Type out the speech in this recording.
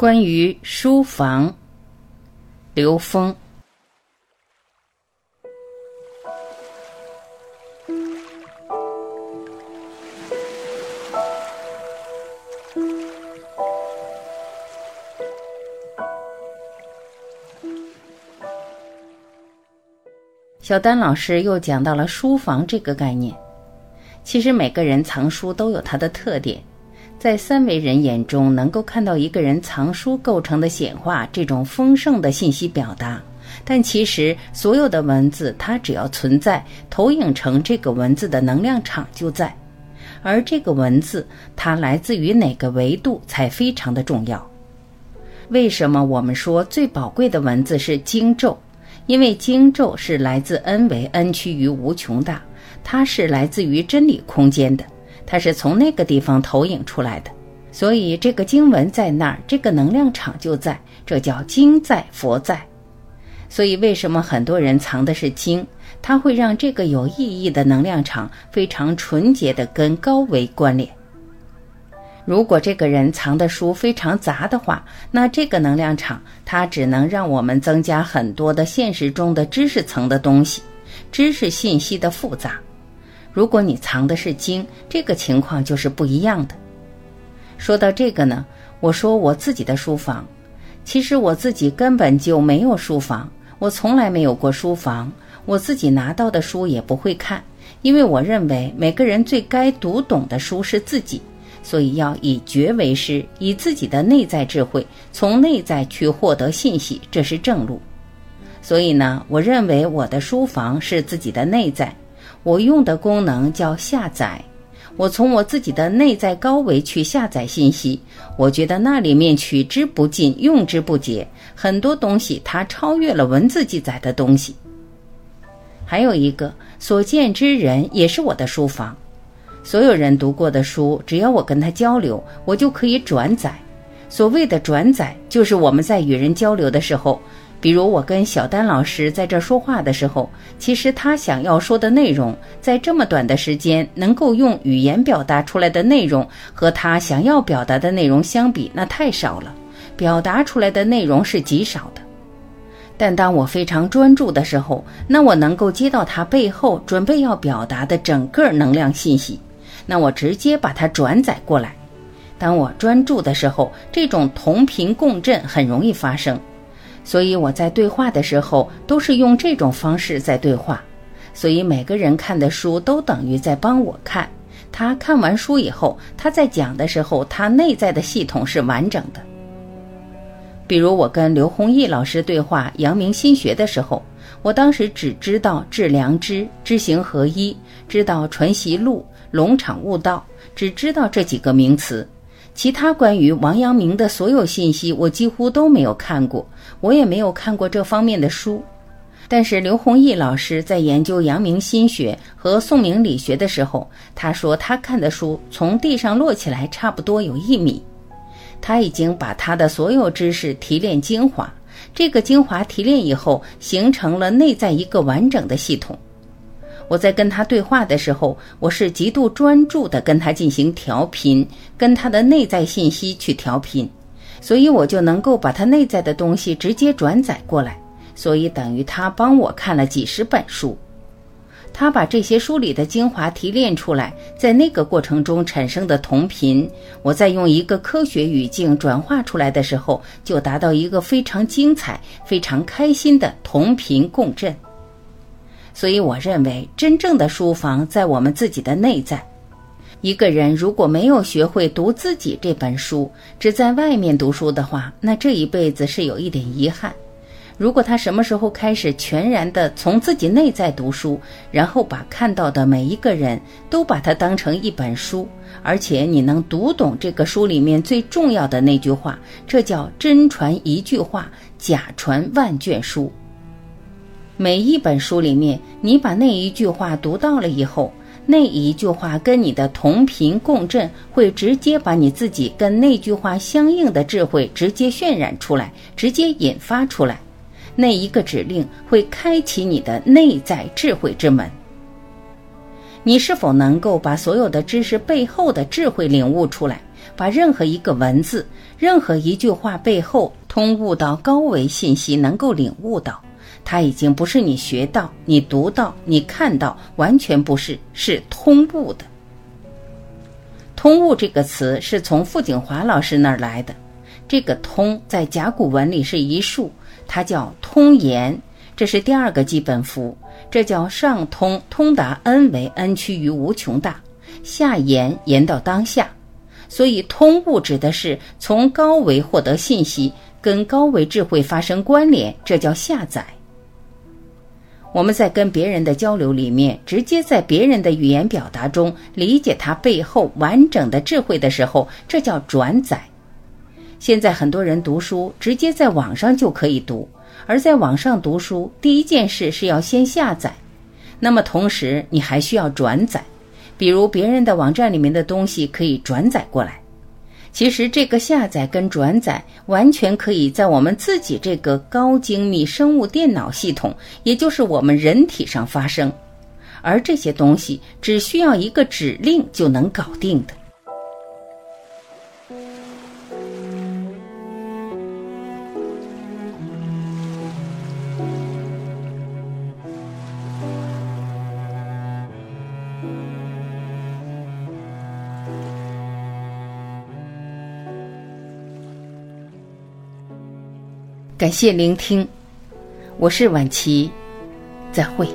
关于书房，刘峰。小丹老师又讲到了书房这个概念。其实每个人藏书都有它的特点，在三维人眼中，能够看到一个人藏书构成的显化这种丰盛的信息表达。但其实所有的文字，它只要存在，投影成这个文字的能量场就在。而这个文字，它来自于哪个维度才非常的重要。为什么我们说最宝贵的文字是经咒？因为经咒是来自 n 为 n 趋于无穷大，它是来自于真理空间的，它是从那个地方投影出来的，所以这个经文在那儿，这个能量场就在，这叫经在佛在。所以为什么很多人藏的是经？它会让这个有意义的能量场非常纯洁的跟高维关联。如果这个人藏的书非常杂的话，那这个能量场它只能让我们增加很多的现实中的知识层的东西，知识信息的复杂。如果你藏的是经，这个情况就是不一样的。说到这个呢，我说我自己的书房，其实我自己根本就没有书房，我从来没有过书房，我自己拿到的书也不会看，因为我认为每个人最该读懂的书是自己。所以要以觉为师，以自己的内在智慧，从内在去获得信息，这是正路。所以呢，我认为我的书房是自己的内在，我用的功能叫下载。我从我自己的内在高维去下载信息，我觉得那里面取之不尽，用之不竭，很多东西它超越了文字记载的东西。还有一个所见之人也是我的书房。所有人读过的书，只要我跟他交流，我就可以转载。所谓的转载，就是我们在与人交流的时候，比如我跟小丹老师在这说话的时候，其实他想要说的内容，在这么短的时间能够用语言表达出来的内容，和他想要表达的内容相比，那太少了，表达出来的内容是极少的。但当我非常专注的时候，那我能够接到他背后准备要表达的整个能量信息。那我直接把它转载过来。当我专注的时候，这种同频共振很容易发生，所以我在对话的时候都是用这种方式在对话。所以每个人看的书都等于在帮我看。他看完书以后，他在讲的时候，他内在的系统是完整的。比如我跟刘弘毅老师对话阳明心学的时候，我当时只知道致良知、知行合一，知道传习录。龙场悟道，只知道这几个名词，其他关于王阳明的所有信息，我几乎都没有看过，我也没有看过这方面的书。但是刘弘毅老师在研究阳明心学和宋明理学的时候，他说他看的书从地上落起来差不多有一米，他已经把他的所有知识提炼精华，这个精华提炼以后，形成了内在一个完整的系统。我在跟他对话的时候，我是极度专注的跟他进行调频，跟他的内在信息去调频，所以我就能够把他内在的东西直接转载过来。所以等于他帮我看了几十本书，他把这些书里的精华提炼出来，在那个过程中产生的同频，我再用一个科学语境转化出来的时候，就达到一个非常精彩、非常开心的同频共振。所以，我认为真正的书房在我们自己的内在。一个人如果没有学会读自己这本书，只在外面读书的话，那这一辈子是有一点遗憾。如果他什么时候开始全然的从自己内在读书，然后把看到的每一个人都把它当成一本书，而且你能读懂这个书里面最重要的那句话，这叫真传一句话，假传万卷书。每一本书里面，你把那一句话读到了以后，那一句话跟你的同频共振，会直接把你自己跟那句话相应的智慧直接渲染出来，直接引发出来。那一个指令会开启你的内在智慧之门。你是否能够把所有的知识背后的智慧领悟出来？把任何一个文字、任何一句话背后通悟到高维信息，能够领悟到，它已经不是你学到、你读到、你看到，完全不是，是通悟的。通悟这个词是从傅景华老师那儿来的。这个“通”在甲骨文里是一竖，它叫通言，这是第二个基本符。这叫上通，通达 n 为 n 趋于无穷大；下言，言到当下。所以通悟指的是从高维获得信息，跟高维智慧发生关联，这叫下载。我们在跟别人的交流里面，直接在别人的语言表达中理解他背后完整的智慧的时候，这叫转载。现在很多人读书直接在网上就可以读，而在网上读书，第一件事是要先下载，那么同时你还需要转载，比如别人的网站里面的东西可以转载过来。其实这个下载跟转载完全可以在我们自己这个高精密生物电脑系统，也就是我们人体上发生，而这些东西只需要一个指令就能搞定的。感谢聆听，我是晚琪，再会。